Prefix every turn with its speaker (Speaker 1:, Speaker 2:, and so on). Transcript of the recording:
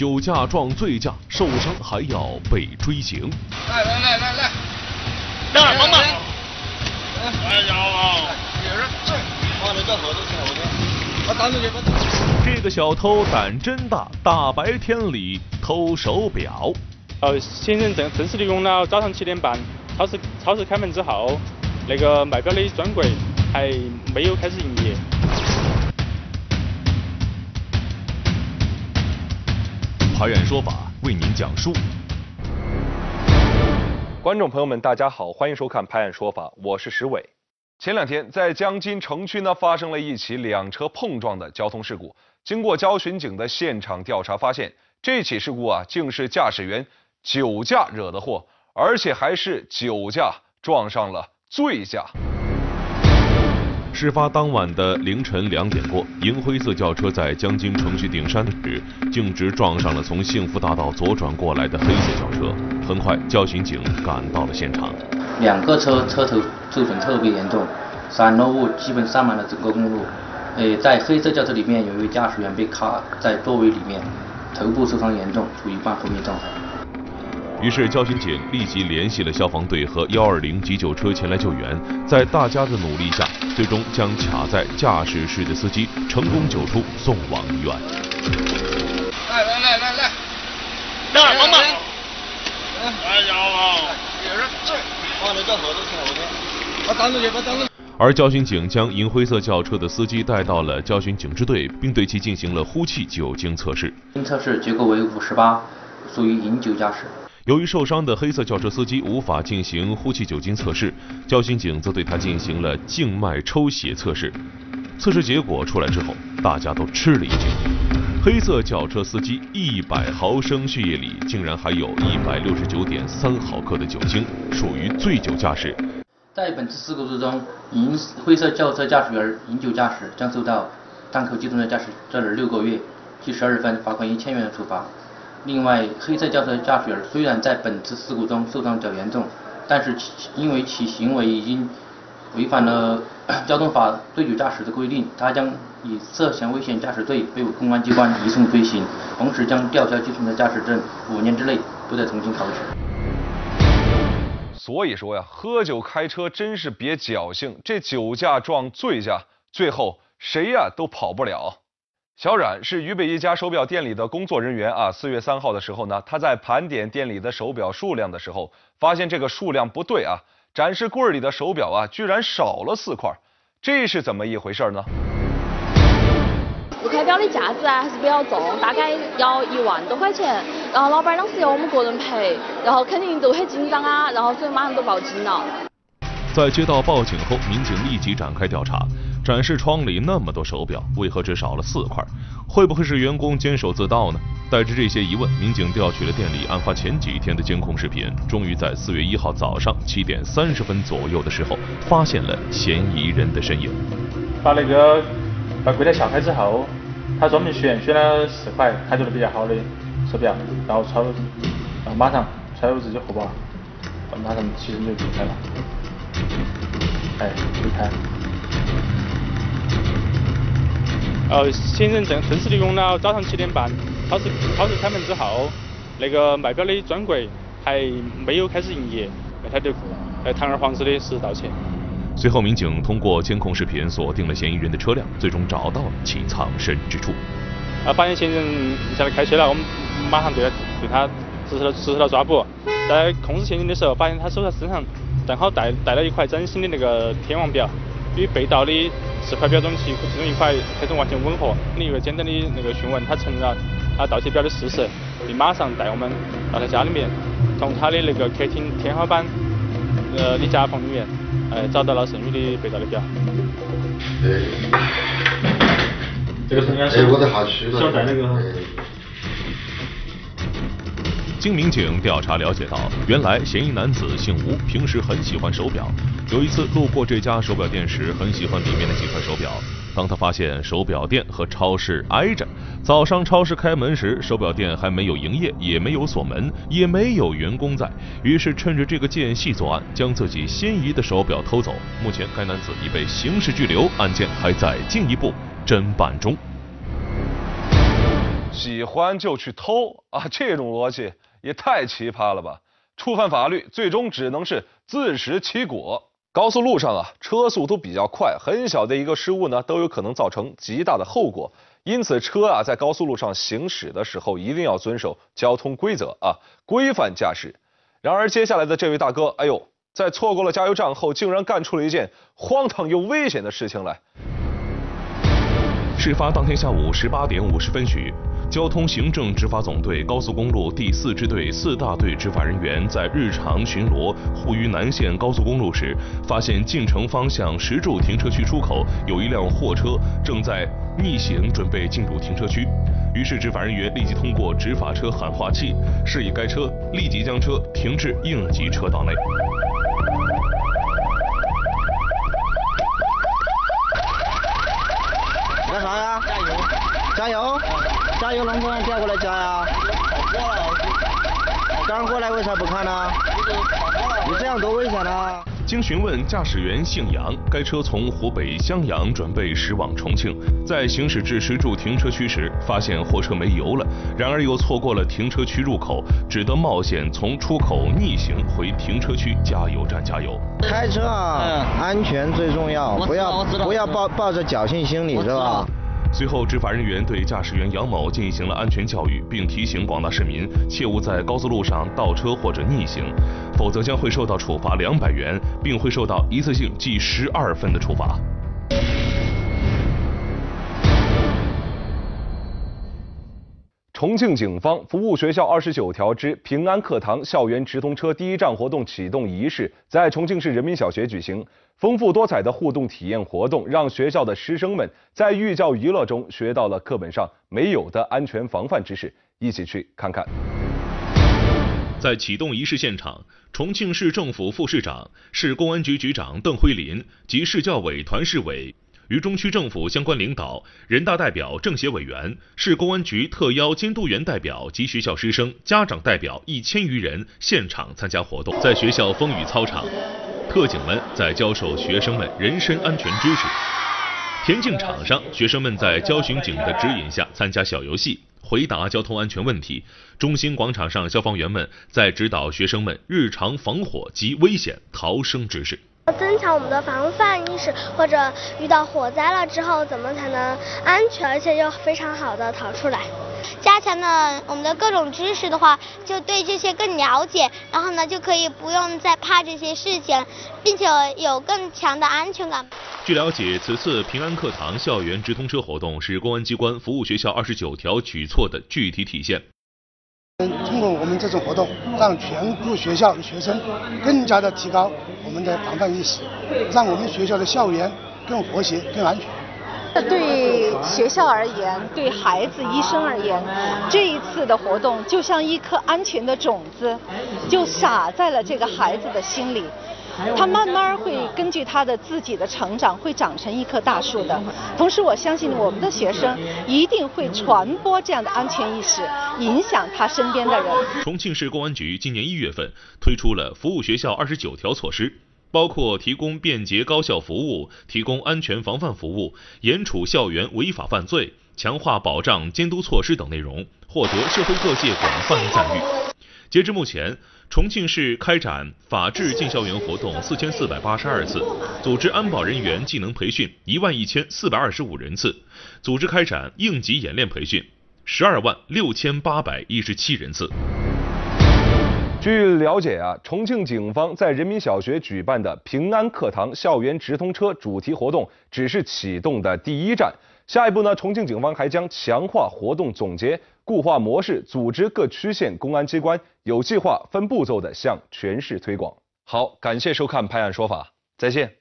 Speaker 1: 酒驾撞醉驾，受伤还要被追刑。
Speaker 2: 来来来来来，
Speaker 3: 等会儿帮忙。
Speaker 2: 哎呀，有人醉，
Speaker 3: 往那个后头去后头。
Speaker 2: 我
Speaker 1: 这个小偷胆真大，大白天里偷手表。
Speaker 4: 呃，现在正正式利用了早上七点半超市超市开门之后，那个卖表的专柜还没有开始营业。
Speaker 1: 拍案说法为您讲述。
Speaker 5: 观众朋友们，大家好，欢迎收看《拍案说法》，我是石伟。前两天在江津城区呢发生了一起两车碰撞的交通事故。经过交巡警的现场调查，发现这起事故啊，竟是驾驶员酒驾惹的祸，而且还是酒驾撞上了醉驾。
Speaker 1: 事发当晚的凌晨两点过，银灰色轿车在江津城区顶山时，径直撞上了从幸福大道左转过来的黑色轿车。很快，交巡警赶到了现场。
Speaker 6: 两个车车头受损特别严重，散落物基本占满了整个公路。呃，在黑色轿车里面，有一位驾驶员被卡在座位里面，头部受伤严重，处于半昏迷状态。
Speaker 1: 于是，交巡警立即联系了消防队和幺二零急救车前来救援。在大家的努力下，最终将卡在驾驶室的司机成功救出，送往医院。
Speaker 2: 来来来来来，
Speaker 3: 等会儿帮忙。
Speaker 2: 哎呀，有人醉，
Speaker 3: 往那个后头去后头。
Speaker 2: 我挡住你，我挡住。
Speaker 1: 而交巡警将银灰色轿车的司机带到了交巡警支队，并对其进行了呼气酒精测试。
Speaker 6: 经测试结果为五十八，属于饮酒驾驶。
Speaker 1: 由于受伤的黑色轿车司机无法进行呼气酒精测试，交巡警则对他进行了静脉抽血测试。测试结果出来之后，大家都吃了一惊。黑色轿车司机一百毫升血液里竟然含有一百六十九点三毫克的酒精，属于醉酒驾驶。
Speaker 6: 在本次事故之中，银灰色轿车驾驶员饮酒驾驶将受到档口机动车驾驶证六个月记十二分、罚款一千元的处罚。另外，黑色轿车驾驶员虽然在本次事故中受伤较严重，但是其因为其行为已经违反了 交通法醉酒驾驶的规定，他将以涉嫌危险驾驶罪被公安机关移送追刑，同时将吊销机动车驾驶证，五年之内不得重新考取。
Speaker 5: 所以说呀，喝酒开车真是别侥幸，这酒驾撞醉驾，最后谁呀都跑不了。小冉是渝北一家手表店里的工作人员啊。四月三号的时候呢，他在盘点店里的手表数量的时候，发现这个数量不对啊，展示柜里的手表啊居然少了四块，这是怎么一回事呢？
Speaker 7: 不开表的价值啊还是比较重，大概要一万多块钱。然后老板当时要我们个人赔，然后肯定都很紧张啊，然后所以马上都报警了。
Speaker 1: 在接到报警后，民警立即展开调查。展示窗里那么多手表，为何只少了四块？会不会是员工监守自盗呢？带着这些疑问，民警调取了店里案发前几天的监控视频，终于在四月一号早上七点三十分左右的时候，发现了嫌疑人的身影。
Speaker 4: 把那个把柜台撬开之后，他专门选选了四块他觉得比较好的手表，然后揣入，然后马上揣入自己荷包，马上起身就离开了。哎，离开。呃，嫌疑人正正式利用了早上七点半超市超市开门之后，那个卖表的专柜还没有开始营业，他就呃堂而皇之的是盗窃。
Speaker 1: 随后，民警通过监控视频锁定了嫌疑人的车辆，最终找到了其藏身之处。
Speaker 4: 啊，发现嫌疑人下来开车了，我们马上对他对他实施了实施了抓捕。在控制嫌疑人的时候，发现他手上身上正好带带了一块崭新的那个天王表，与被盗的。四块表中其其中一块黑松完全吻合，一个简单的那个询问，他承认了他盗窃表的事实，并马上带我们到他家里面，从他的那个客厅天花板呃的夹缝里面，呃找到了剩余的被盗的表。
Speaker 8: 对，
Speaker 4: 这个是应该是想带那个。
Speaker 1: 经民警调查了解到，原来嫌疑男子姓吴，平时很喜欢手表。有一次路过这家手表店时，很喜欢里面的几块手表。当他发现手表店和超市挨着，早上超市开门时，手表店还没有营业，也没有锁门，也没有员工在。于是趁着这个间隙作案，将自己心仪的手表偷走。目前该男子已被刑事拘留，案件还在进一步侦办中。
Speaker 5: 喜欢就去偷啊，这种逻辑也太奇葩了吧！触犯法律，最终只能是自食其果。高速路上啊，车速都比较快，很小的一个失误呢，都有可能造成极大的后果。因此，车啊在高速路上行驶的时候，一定要遵守交通规则啊，规范驾驶。然而，接下来的这位大哥，哎呦，在错过了加油站后，竟然干出了一件荒唐又危险的事情来。
Speaker 1: 事发当天下午十八点五十分许。交通行政执法总队高速公路第四支队四大队执法人员在日常巡逻沪渝南线高速公路时，发现进城方向石柱停车区出口有一辆货车正在逆行，准备进入停车区。于是执法人员立即通过执法车喊话器，示意该车立即将车停至应急车道内。
Speaker 8: 干啥呀？加油！加油！加油！能不能调过来加呀？刚过来为啥不看呢？你这样多危险呢！
Speaker 1: 经询问，驾驶员姓杨，该车从湖北襄阳准备驶往重庆，在行驶至石柱停车区时，发现货车没油了，然而又错过了停车区入口，只得冒险从出口逆行回停车区加油站加油。
Speaker 8: 开车啊，安全最重要，不要不要抱抱着侥幸心理，是吧？
Speaker 1: 随后，执法人员对驾驶员杨某进行了安全教育，并提醒广大市民切勿在高速路上倒车或者逆行，否则将会受到处罚两百元，并会受到一次性记十二分的处罚。
Speaker 5: 重庆警方服务学校二十九条之平安课堂校园直通车第一站活动启动仪式在重庆市人民小学举行。丰富多彩的互动体验活动，让学校的师生们在寓教于乐中学到了课本上没有的安全防范知识。一起去看看。
Speaker 1: 在启动仪式现场，重庆市政府副市长、市公安局局长邓辉林及市教委团市委。渝中区政府相关领导、人大代表、政协委员、市公安局特邀监督员代表及学校师生、家长代表一千余人现场参加活动。在学校风雨操场，特警们在教授学生们人身安全知识；田径场上，学生们在交巡警的指引下参加小游戏，回答交通安全问题。中心广场上，消防员们在指导学生们日常防火及危险逃生知识。
Speaker 9: 增强我们的防范意识，或者遇到火灾了之后，怎么才能安全而且又非常好的逃出来？
Speaker 10: 加强了我们的各种知识的话，就对这些更了解，然后呢就可以不用再怕这些事情，并且有更强的安全感。
Speaker 1: 据了解，此次平安课堂校园直通车活动是公安机关服务学校二十九条举措的具体体现。
Speaker 11: 通过我们这种活动，让全部学校的学生更加的提高我们的防范意识，让我们学校的校园更和谐、更安全。
Speaker 12: 那对学校而言，对孩子、医生而言，这一次的活动就像一颗安全的种子，就撒在了这个孩子的心里。他慢慢会根据他的自己的成长，会长成一棵大树的。同时，我相信我们的学生一定会传播这样的安全意识，影响他身边的人。
Speaker 1: 重庆市公安局今年一月份推出了服务学校二十九条措施，包括提供便捷高效服务、提供安全防范服务、严处校园违法犯罪、强化保障监督措施等内容，获得社会各界广泛赞誉。截至目前。重庆市开展法治进校园活动四千四百八十二次，组织安保人员技能培训一万一千四百二十五人次，组织开展应急演练培训十二万六千八百一十七人次。
Speaker 5: 据了解啊，重庆警方在人民小学举办的平安课堂校园直通车主题活动只是启动的第一站。下一步呢？重庆警方还将强化活动总结、固化模式，组织各区县公安机关有计划、分步骤地向全市推广。好，感谢收看《拍案说法》，再见。